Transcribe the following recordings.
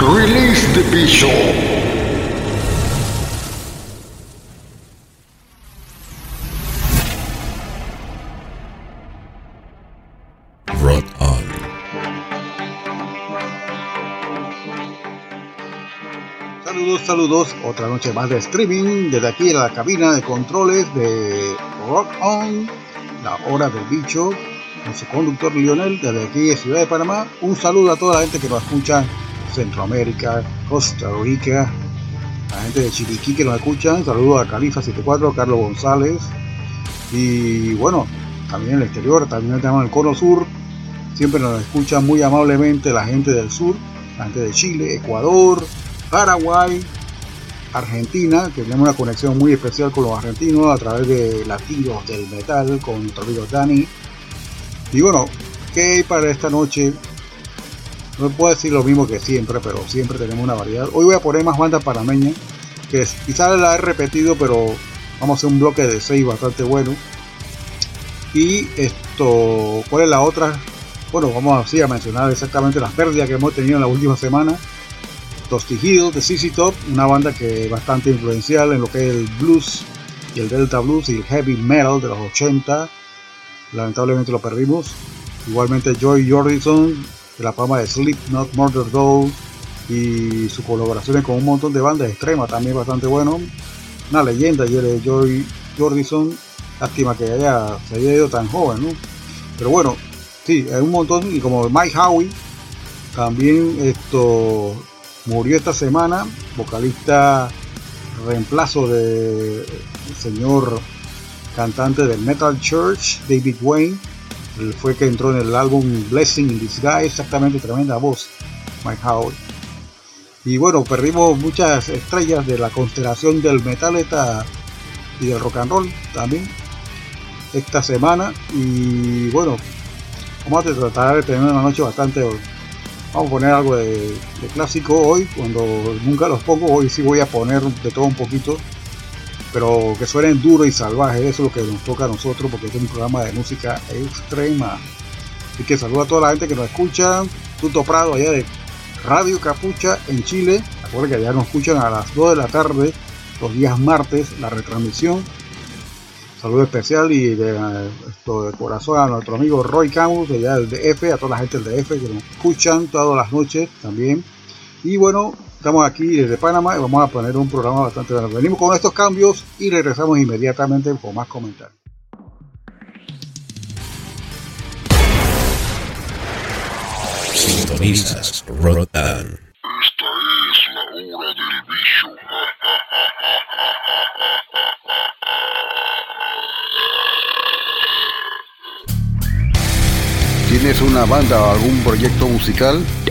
Release the Bishop. Saludos, saludos. Otra noche más de streaming desde aquí en la cabina de controles de Rock On, la hora del bicho, con su conductor Lionel desde aquí de Ciudad de Panamá. Un saludo a toda la gente que nos escucha Centroamérica, Costa Rica, la gente de Chiriquí que nos escuchan. Saludos a Califa74, Carlos González. Y bueno, también en el exterior, también tenemos el Cono Sur. Siempre nos escucha muy amablemente la gente del sur, la gente de Chile, Ecuador, Paraguay, Argentina, que tenemos una conexión muy especial con los argentinos a través de Latidos del Metal con nuestro Dani. Y bueno, ¿qué hay para esta noche? No puedo decir lo mismo que siempre, pero siempre tenemos una variedad. Hoy voy a poner más bandas panameñas, que quizás la he repetido, pero vamos a hacer un bloque de 6 bastante bueno. Y esto, ¿cuál es la otra? Bueno, vamos así a mencionar exactamente las pérdidas que hemos tenido en la última semana. Los Tejidos de CC Top, una banda que es bastante influencial en lo que es el blues y el delta blues y el heavy metal de los 80. Lamentablemente lo perdimos. Igualmente Joy Jordison, de la fama de Slipknot, Murder Doll y sus colaboraciones con un montón de bandas extremas también bastante bueno. Una leyenda de Joy Jordison. Lástima que haya, se haya ido tan joven, ¿no? Pero bueno, sí, hay un montón. Y como Mike Howie, también esto murió esta semana, vocalista reemplazo del señor cantante del Metal Church, David Wayne. Él fue que entró en el álbum Blessing in Disguise, exactamente tremenda voz, Mike Howard. Y bueno, perdimos muchas estrellas de la constelación del metal esta- y del rock and roll también esta semana. Y bueno, vamos a tratar de tener una noche bastante Vamos a poner algo de, de clásico hoy, cuando nunca los pongo, hoy sí voy a poner de todo un poquito, pero que suenen duro y salvaje, eso es lo que nos toca a nosotros, porque este es un programa de música extrema. Así que saludo a toda la gente que nos escucha, Tuto Prado allá de Radio Capucha en Chile, recuerden que allá nos escuchan a las 2 de la tarde, los días martes, la retransmisión. Saludo especial y de, de corazón a nuestro amigo Roy Camus, de allá del DF, a toda la gente del DF que nos escuchan todas las noches también. Y bueno, estamos aquí desde Panamá y vamos a poner un programa bastante bueno. Venimos con estos cambios y regresamos inmediatamente con más comentarios. Sintonizas Rotan. Esta es la hora del bicho. ¿Tienes una banda o algún proyecto musical?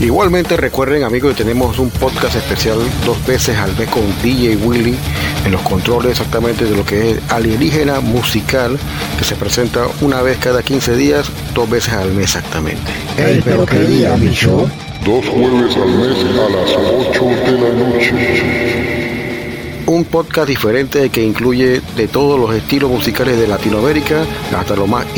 Igualmente recuerden amigos que tenemos un podcast especial dos veces al mes con DJ Willy en los controles exactamente de lo que es alienígena musical que se presenta una vez cada 15 días, dos veces al mes exactamente. Ey, pero qué día, bicho. Dos jueves al mes a las 8 de la noche. Un podcast diferente que incluye de todos los estilos musicales de Latinoamérica hasta lo más